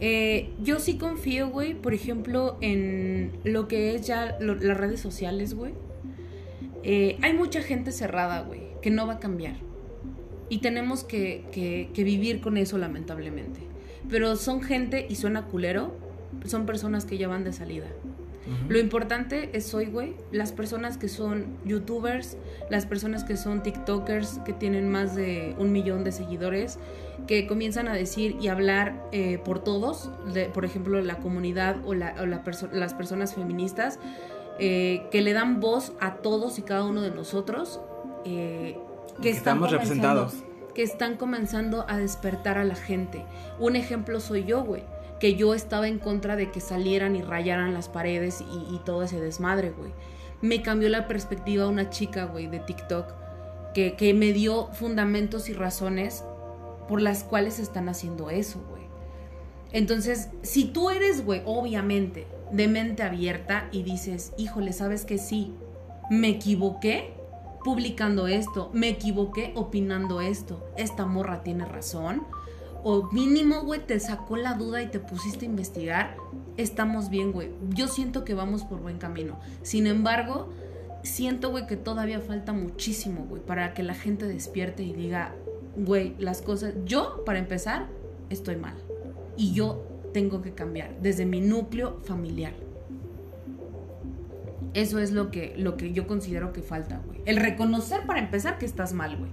Eh, yo sí confío, güey, por ejemplo, en lo que es ya las redes sociales, güey. Eh, hay mucha gente cerrada, güey, que no va a cambiar. Y tenemos que, que- que vivir con eso, lamentablemente. Pero son gente, y suena culero, son personas que ya van de salida. Lo importante es hoy, güey, las personas que son youtubers, las personas que son tiktokers, que tienen más de un millón de seguidores, que comienzan a decir y hablar eh, por todos, de- por ejemplo, la comunidad o, la- o la perso- las personas feministas, eh, que le dan voz a todos y cada uno de nosotros, eh, que estamos comenzando- representados. que están comenzando a despertar a la gente. Un ejemplo soy yo, güey. Que yo estaba en contra de que salieran y rayaran las paredes y, y todo ese desmadre, güey. Me cambió la perspectiva una chica, güey, de TikTok, que, que me dio fundamentos y razones por las cuales están haciendo eso, güey. Entonces, si tú eres, güey, obviamente, de mente abierta y dices, híjole, ¿sabes que sí? Me equivoqué publicando esto, me equivoqué opinando esto, esta morra tiene razón, o mínimo, güey, te sacó la duda y te pusiste a investigar, estamos bien, güey. Yo siento que vamos por buen camino. Sin embargo, siento, güey, que todavía falta muchísimo, güey, para que la gente despierte y diga, güey, las cosas, yo, para empezar, estoy mal. Y yo tengo que cambiar desde mi núcleo familiar. Eso es lo que, lo que yo considero que falta, güey. El reconocer para empezar que estás mal, güey.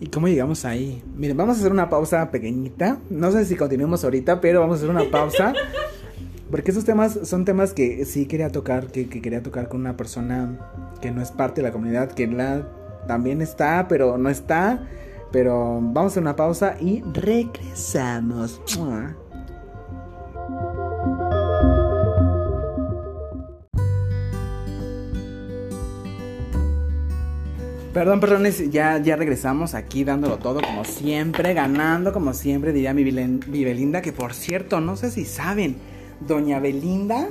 ¿Y cómo llegamos ahí? Miren, vamos a hacer una pausa pequeñita. No sé si continuemos ahorita, pero vamos a hacer una pausa. Porque esos temas son temas que sí quería tocar, que, que quería tocar con una persona que no es parte de la comunidad, que la también está, pero no está. Pero vamos a hacer una pausa y regresamos. Perdón, perdones, ya, ya regresamos aquí dándolo todo como siempre, ganando como siempre, diría mi, Belinda, que por cierto, no sé si saben, doña Belinda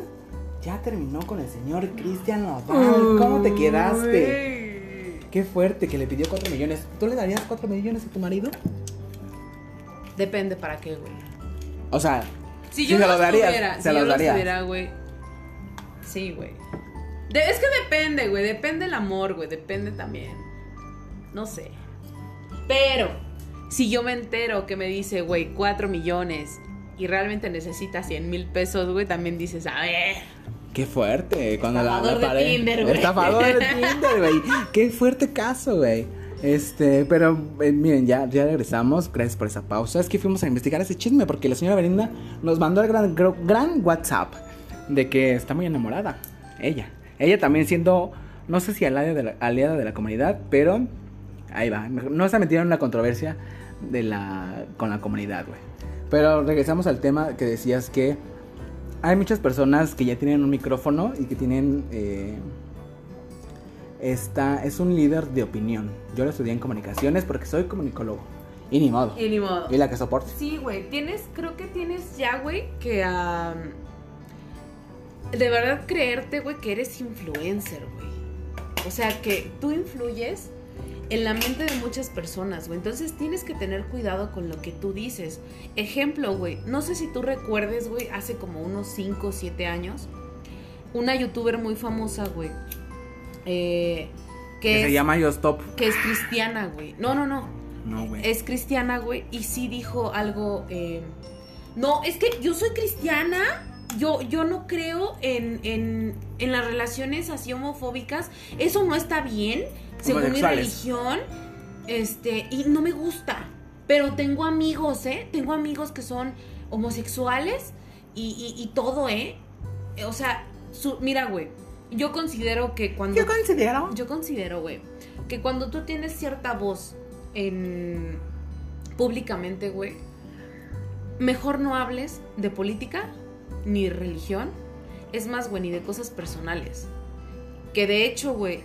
ya terminó con el señor Cristian Nodal. ¿Cómo te quedaste? Qué fuerte que le pidió 4 millones. ¿Tú le darías 4 millones a tu marido? Depende para qué, güey. O sea, Si yo se los darías, estuviera, se si yo los estuviera, güey. Sí, güey. De- es que depende, güey. Depende el amor, güey. Depende también. No sé. Pero, si yo me entero que me dice, güey, 4 millones y realmente necesita 100 mil pesos, güey, también dices, a ver. Qué fuerte, cuando la, Estafador la de Tinder, güey. Estafador de Tinder, güey. Qué fuerte caso, güey. Este, pero eh, miren, ya, ya regresamos. Gracias por esa pausa. Es que fuimos a investigar ese chisme porque la señora Belinda nos mandó el gran, gran WhatsApp de que está muy enamorada. Ella. Ella también siendo, no sé si aliada de la, aliada de la comunidad, pero ahí va. No se metieron en la controversia de la, con la comunidad, güey. Pero regresamos al tema que decías que hay muchas personas que ya tienen un micrófono y que tienen... eh, esta es un líder de opinión. Yo lo estudié en comunicaciones porque soy comunicólogo. Y ni modo. Y ni modo. Y la que soporte. Sí, güey, tienes, creo que tienes ya, güey, que am, de verdad creerte, güey, que eres influencer, güey. O sea, que tú influyes en la mente de muchas personas, güey. Entonces tienes que tener cuidado con lo que tú dices. Ejemplo, güey, no sé si tú recuerdes, güey, hace como unos 5 o 7 años, una youtuber muy famosa, güey. eh, que, Que es, se llama Yo Stop. que es cristiana, güey. No, no, no No, güey. es cristiana, güey, y sí dijo algo. eh, no, es que yo soy cristiana. Yo, yo no creo en, en, en las relaciones así homofóbicas. Eso no está bien, según mi religión. Este, y no me gusta. Pero tengo amigos, ¿eh? Tengo amigos que son homosexuales y, y- y todo, ¿eh? O sea, su- mira, güey. Yo considero que cuando. Yo considero. Yo considero, güey, que cuando tú tienes cierta voz en públicamente, güey, mejor no hables de política ni religión. Es más, güey, ni de cosas personales. Que de hecho, güey,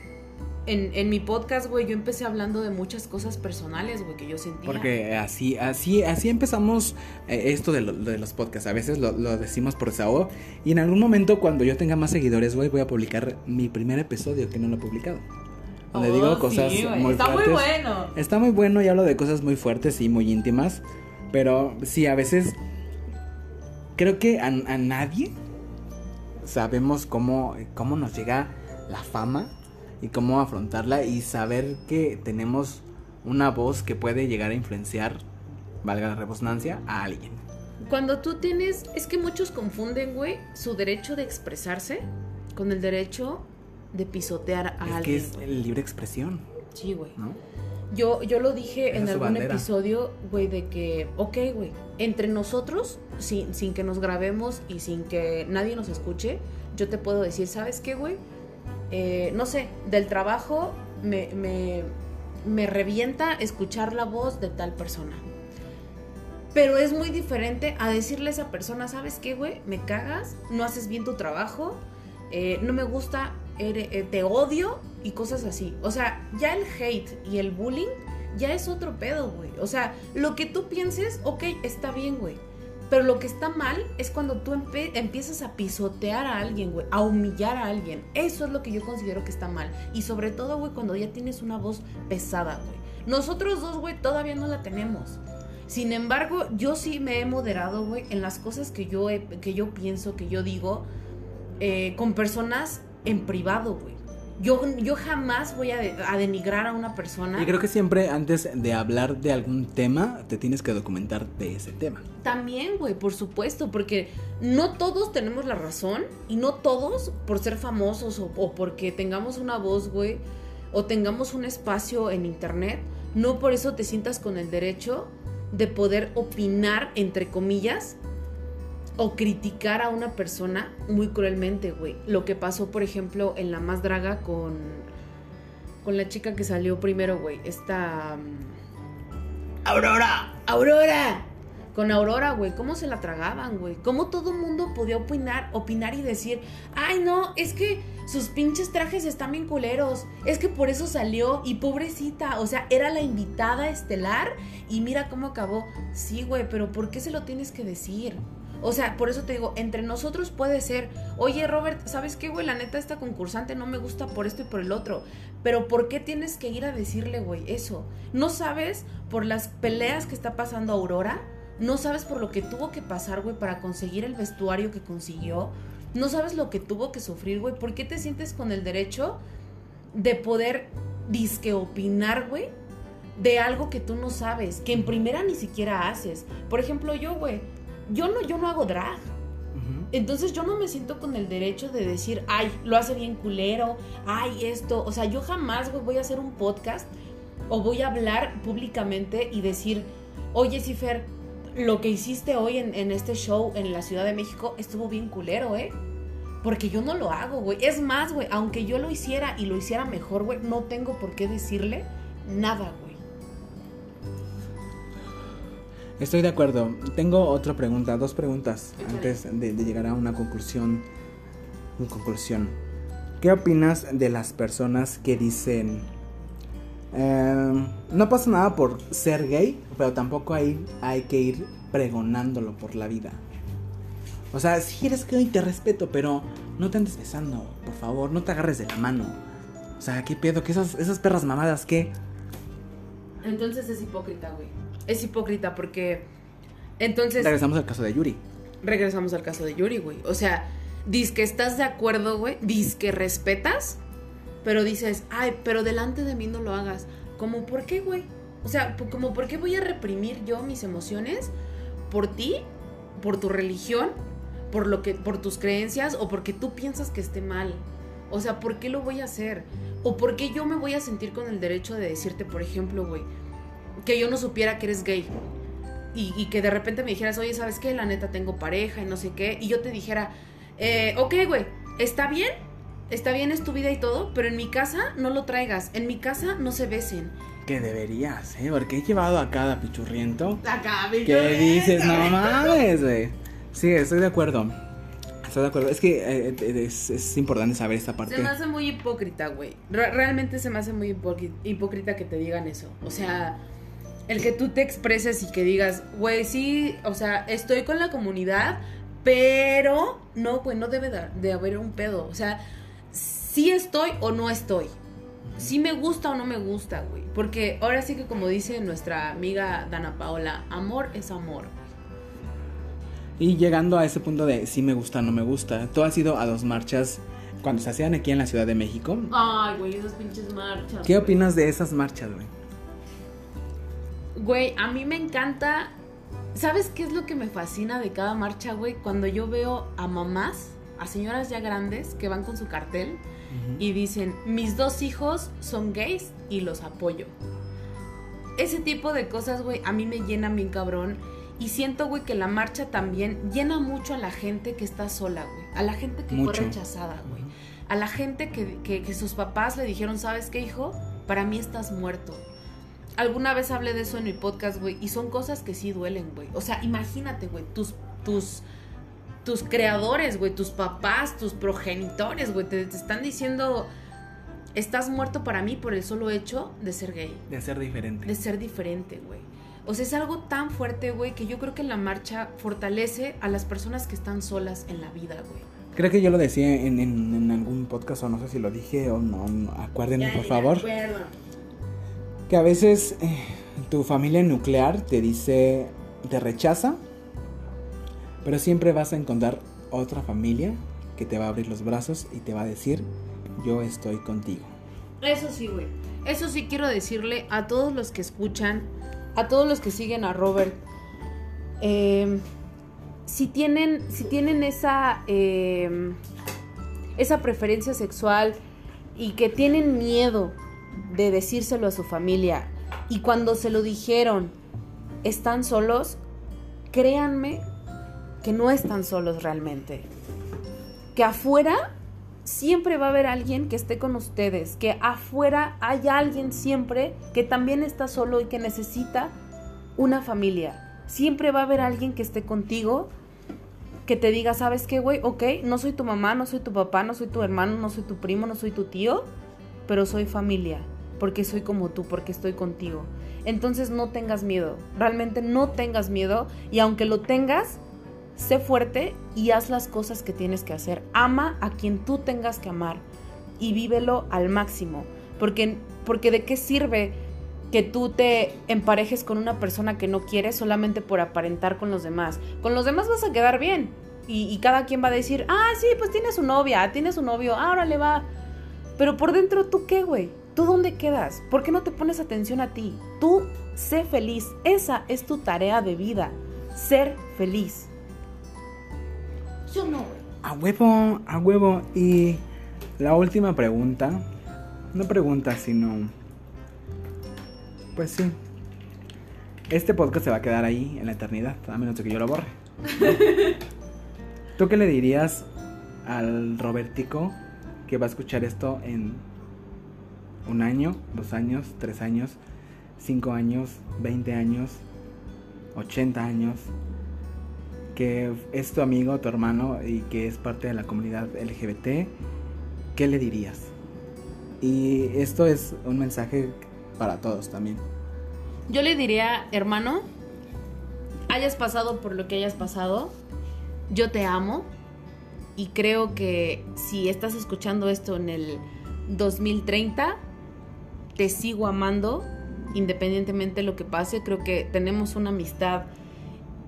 en, en mi podcast, güey, yo empecé hablando de muchas cosas personales, güey, que yo sentía. Porque así, así, así empezamos eh, esto de, lo- de los podcasts. A veces lo, lo decimos por desahogo. Y en algún momento, cuando yo tenga más seguidores, güey, voy a publicar mi primer episodio que no lo he publicado. Donde Oh, digo sí, cosas güey, muy Está fuertes. muy bueno. Está muy bueno y hablo de cosas muy fuertes y muy íntimas. Pero sí, a veces creo que a, a nadie sabemos cómo, cómo nos llega la fama y cómo afrontarla y saber que tenemos una voz que puede llegar a influenciar, valga la redundancia, a alguien. Cuando tú tienes, es que muchos confunden, güey, su derecho de expresarse con el derecho de pisotear a es que alguien. es güey. libre expresión, Sí, güey. ¿no? Yo, yo lo dije Esa en es algún bandera. episodio, güey, de que, ok, güey, entre nosotros, sin, sin que nos grabemos y sin que nadie nos escuche, yo te puedo decir, ¿sabes qué, güey? Eh, no sé, del trabajo me, me, me revienta escuchar la voz de tal persona. Pero es muy diferente a decirle a esa persona, ¿sabes qué, güey? Me cagas, no haces bien tu trabajo, eh, no me gusta, eh, te odio y cosas así. O sea, ya el hate y el bullying ya es otro pedo, güey. O sea, lo que tú pienses, ok, está bien, güey. Pero lo que está mal es cuando tú empiezas a pisotear a alguien, güey, a humillar a alguien. Eso es lo que yo considero que está mal. Y sobre todo, güey, cuando ya tienes una voz pesada, güey. Nosotros dos, güey, todavía no la tenemos. Sin embargo, yo sí me he moderado, güey, en las cosas que yo, que yo pienso, que yo digo, eh, con personas en privado, güey. Yo, yo jamás voy a, de- a denigrar a una persona. Y creo que siempre antes de hablar de algún tema, te tienes que documentar de ese tema. También, güey, por supuesto, porque no todos tenemos la razón y no todos, por ser famosos o, o porque tengamos una voz, güey, o tengamos un espacio en internet, no por eso te sientas con el derecho de poder opinar, entre comillas, o criticar a una persona muy cruelmente, güey. Lo que pasó, por ejemplo, en La Más Draga con, con la chica que salió primero, güey. Esta... mm, Aurora, Aurora. Con Aurora, güey, ¿cómo se la tragaban, güey? ¿Cómo todo el mundo podía opinar, opinar y decir, ay, no, es que sus pinches trajes están bien culeros, es que por eso salió y pobrecita, o sea, era la invitada estelar y mira cómo acabó. Sí, güey, pero ¿por qué se lo tienes que decir? O sea, por eso te digo, entre nosotros puede ser, oye Robert, ¿sabes qué, güey? La neta, esta concursante no me gusta por esto y por el otro. Pero ¿por qué tienes que ir a decirle, güey, eso? ¿No sabes por las peleas que está pasando Aurora? ¿No sabes por lo que tuvo que pasar, güey, para conseguir el vestuario que consiguió? ¿No sabes lo que tuvo que sufrir, güey? ¿Por qué te sientes con el derecho de poder disque opinar, güey? De algo que tú no sabes, que en primera ni siquiera haces. Por ejemplo, yo, güey, yo no, yo no hago drag. Entonces yo no me siento con el derecho de decir, ay, lo hace bien culero, ay, esto. O sea, yo jamás voy a hacer un podcast o voy a hablar públicamente y decir, oye, Cifer, lo que hiciste hoy en, en, este show en la Ciudad de México estuvo bien culero, ¿eh? Porque yo no lo hago, güey. Es más, güey, aunque yo lo hiciera y lo hiciera mejor, güey, no tengo por qué decirle nada, güey. Estoy de acuerdo. Tengo otra pregunta, dos preguntas antes de, llegar a una conclusión. Una conclusión. ¿Qué opinas de las personas que dicen em, no pasa nada por ser gay, pero tampoco hay, hay que ir pregonándolo por la vida? O sea, si eres gay te respeto, pero no te andes besando, por favor, no te agarres de la mano. O sea, ¿qué pedo? ¿Qué esas, esas perras mamadas qué? Entonces es hipócrita, güey es hipócrita porque entonces... Regresamos al caso de Yuri. Regresamos al caso de Yuri, güey. O sea, dices que estás de acuerdo, güey, dices que respetas, pero dices, ay, pero delante de mí no lo hagas. Como, ¿por qué, güey? O sea, como, ¿por qué voy a reprimir yo mis emociones por ti, por tu religión, por lo que, por tus creencias o porque tú piensas que esté mal? O sea, ¿por qué lo voy a hacer? ¿O por qué yo me voy a sentir con el derecho de decirte, por ejemplo, güey, que yo no supiera que eres gay. Y, que de repente me dijeras, oye, ¿sabes qué? La neta tengo pareja y no sé qué. Y yo te dijera, eh, ok, güey, está bien, está bien, es tu vida y todo, pero en mi casa no lo traigas. En mi casa no se besen. Que deberías, ¿eh? Porque he llevado a cada pichurriento. A cada pichurriento. Que dices, no mames, güey. Sí, estoy de acuerdo. Estoy de acuerdo. Es que eh, eh, es, importante saber esta parte. Se me hace muy hipócrita, güey. realmente se me hace muy hipócrita que te digan eso. O sea el que tú te expreses y que digas, güey, sí, o sea, estoy con la comunidad, pero no, güey, no debe de, haber un pedo. O sea, sí estoy o no estoy. Sí me gusta o no me gusta, güey. Porque ahora sí que como dice nuestra amiga Dana Paola, amor es amor. Y llegando a ese punto de sí me gusta o no me gusta, tú has ido a dos marchas cuando se hacían aquí en la Ciudad de México. Ay, güey, esas pinches marchas. ¿Qué opinas de esas marchas, güey? Güey, a mí me encanta. ¿Sabes qué es lo que me fascina de cada marcha, güey? Cuando yo veo a mamás, a señoras ya grandes que van con su cartel y dicen, mis dos hijos son gays y los apoyo. Ese tipo de cosas, güey, a mí me llenan bien cabrón. Y siento, güey, que la marcha también llena mucho a la gente que está sola, güey. A la gente que fue rechazada, güey. A la gente que, que sus papás le dijeron, ¿sabes qué, hijo? Para mí estás muerto alguna vez hablé de eso en mi podcast, güey, y son cosas que sí duelen, güey. O sea, imagínate, güey, tus, tus, tus creadores, güey, tus papás, tus progenitores, güey, te, están diciendo, estás muerto para mí por el solo hecho de ser gay. De ser diferente. De ser diferente, güey. O sea, es algo tan fuerte, güey, que yo creo que la marcha fortalece a las personas que están solas en la vida, güey. Creo que yo lo decía en, en, algún podcast o no sé si lo dije o no, acuérdenme por favor que a veces eh, tu familia nuclear te dice, te rechaza, pero siempre vas a encontrar otra familia que te va a abrir los brazos y te va a decir, yo estoy contigo. Eso sí, güey. Eso sí quiero decirle a todos los que escuchan, a todos los que siguen a Robert. Em, si tienen, si tienen esa, em, esa preferencia sexual y que tienen miedo de decírselo a su familia y cuando se lo dijeron están solos, créanme que no están solos realmente. Que afuera siempre va a haber alguien que esté con ustedes, que afuera hay alguien siempre que también está solo y que necesita una familia. Siempre va a haber alguien que esté contigo, que te diga, ¿sabes qué, güey? Ok, no soy tu mamá, no soy tu papá, no soy tu hermano, no soy tu primo, no soy tu tío, pero soy familia porque soy como tú, porque estoy contigo. Entonces no tengas miedo, realmente no tengas miedo y aunque lo tengas, sé fuerte y haz las cosas que tienes que hacer. Ama a quien tú tengas que amar y vívelo al máximo, porque, porque de qué sirve que tú te emparejes con una persona que no quieres solamente por aparentar con los demás. Con los demás vas a quedar bien y, y cada quien va a decir, ah, sí, pues tienes su novia, tienes su novio, ahora le va. Pero por dentro, ¿tú qué, güey? ¿Tú dónde quedas? ¿Por qué no te pones atención a ti? Tú sé feliz. Esa es tu tarea de vida. Ser feliz. ¿Sí o no, güey? A huevo, a huevo. Y la última pregunta. No pregunta, sino. Pues sí. Este podcast se va a quedar ahí en la eternidad, a menos de que yo lo borre. ¿Tú qué le dirías al Robertico que va a escuchar esto en un año, dos años, tres años, cinco años, veinte años, ochenta años? Que es tu amigo, tu hermano y que es parte de la comunidad LGBT. ¿Qué le dirías? Y esto es un mensaje para todos también. Yo le diría, hermano, hayas pasado por lo que hayas pasado, yo te amo y creo que si estás escuchando esto en el 2030, te sigo amando independientemente de lo que pase. Creo que tenemos una amistad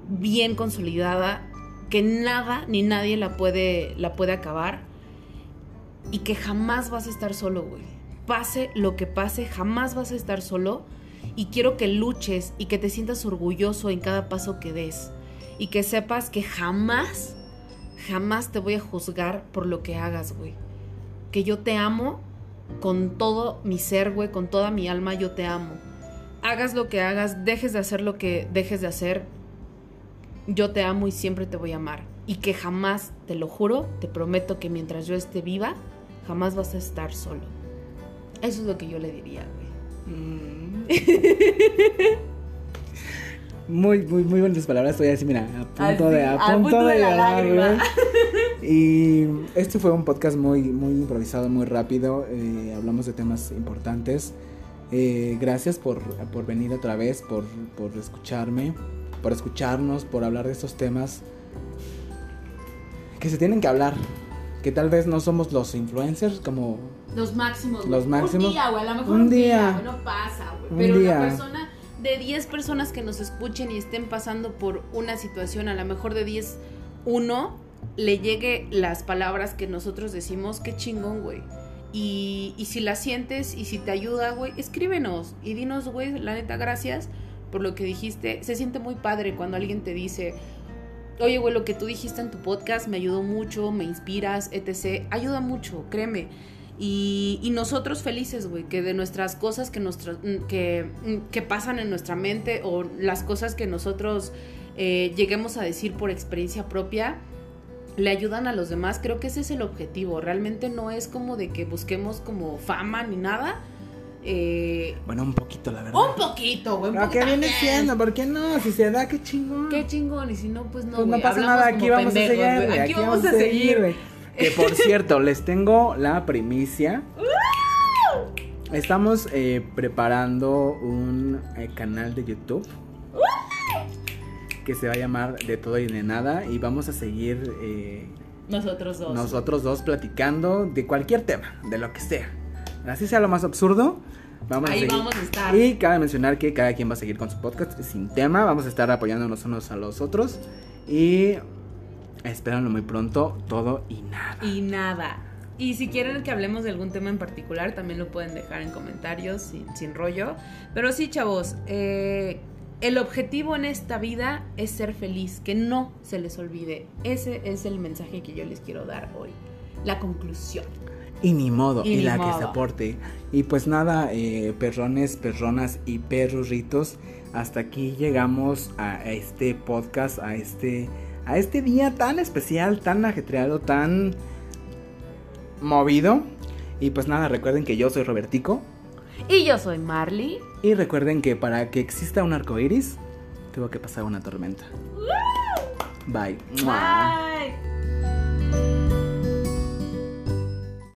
bien consolidada que nada ni nadie la puede, la puede acabar y que jamás vas a estar solo, güey. Pase lo que pase, jamás vas a estar solo y quiero que luches y que te sientas orgulloso en cada paso que des y que sepas que jamás, jamás te voy a juzgar por lo que hagas, güey. Que yo te amo con todo mi ser, güey, con toda mi alma, yo te amo. Hagas lo que hagas, dejes de hacer lo que dejes de hacer, yo te amo y siempre te voy a amar. Y que jamás, te lo juro, te prometo que mientras yo esté viva, jamás vas a estar solo. Eso es lo que yo le diría, güey. Mm. muy, muy, muy buenas palabras. Estoy así, mira, a punto de, a punto de llorar, güey. Y este fue un podcast muy, muy improvisado, muy rápido. Eh, hablamos de temas importantes. Eh, gracias por, por venir otra vez, por, por escucharme, por escucharnos, por hablar de estos temas que se tienen que hablar. Que tal vez no somos los influencers como Los máximos. güey. Los máximos. Un día, güey. A lo mejor Un día. no pasa, güey. Pero día. una persona de 10 personas que nos escuchen y estén pasando por una situación, a lo mejor de 10, uno le llegue las palabras que nosotros decimos, qué chingón, güey. Y, si la sientes y si te ayuda, güey, escríbenos y dinos, güey, la neta, gracias por lo que dijiste. Se siente muy padre cuando alguien te dice, oye, güey, lo que tú dijiste en tu podcast me ayudó mucho, me inspiras, etc. Ayuda mucho, créeme. Y, y nosotros felices, güey, que de nuestras cosas que, nuestra- que, que pasan en nuestra mente o las cosas que nosotros eh, lleguemos a decir por experiencia propia, le ayudan a los demás. Creo que ese es el objetivo. Realmente no es como de que busquemos como fama ni nada. Eh, Bueno, un poquito, la verdad. un poquito, güey. un Pero ¿qué poquito viene siendo? ¿Por qué no? Si se da, qué chingón. Qué chingón, y si no, pues no. Pues no pasa hablamos nada, aquí vamos a seguir, güey. güey, Aquí vamos a seguir. güey. Que por cierto, les tengo la primicia. Estamos eh, preparando un eh, canal de YouTube que se va a llamar De Todo y de Nada y vamos a seguir eh, Nosotros dos. nosotros dos platicando de cualquier tema, de lo que sea. Así sea lo más absurdo. Vamos Ahí a vamos a estar. Y cabe mencionar que cada quien va a seguir con su podcast sin tema. Vamos a estar apoyándonos unos a los otros. Y espérenlo muy pronto, todo y nada. Y nada. Y si quieren que hablemos de algún tema en particular, también lo pueden dejar en comentarios, sin, sin rollo. Pero sí, chavos, eh, el objetivo en esta vida es ser feliz, que no se les olvide. Ese es el mensaje que yo les quiero dar hoy. La conclusión. Y ni modo, Y y, ni la modo. que se aporte. Y pues nada, eh, perrones, perronas y perrurritos. Hasta aquí llegamos a este podcast, a este, a este día tan especial, tan ajetreado, tan movido. Y pues nada, recuerden que yo soy Robertico. Y yo soy Marley. Y recuerden que para que exista un arco iris, tuvo que pasar una tormenta. Bye. Bye.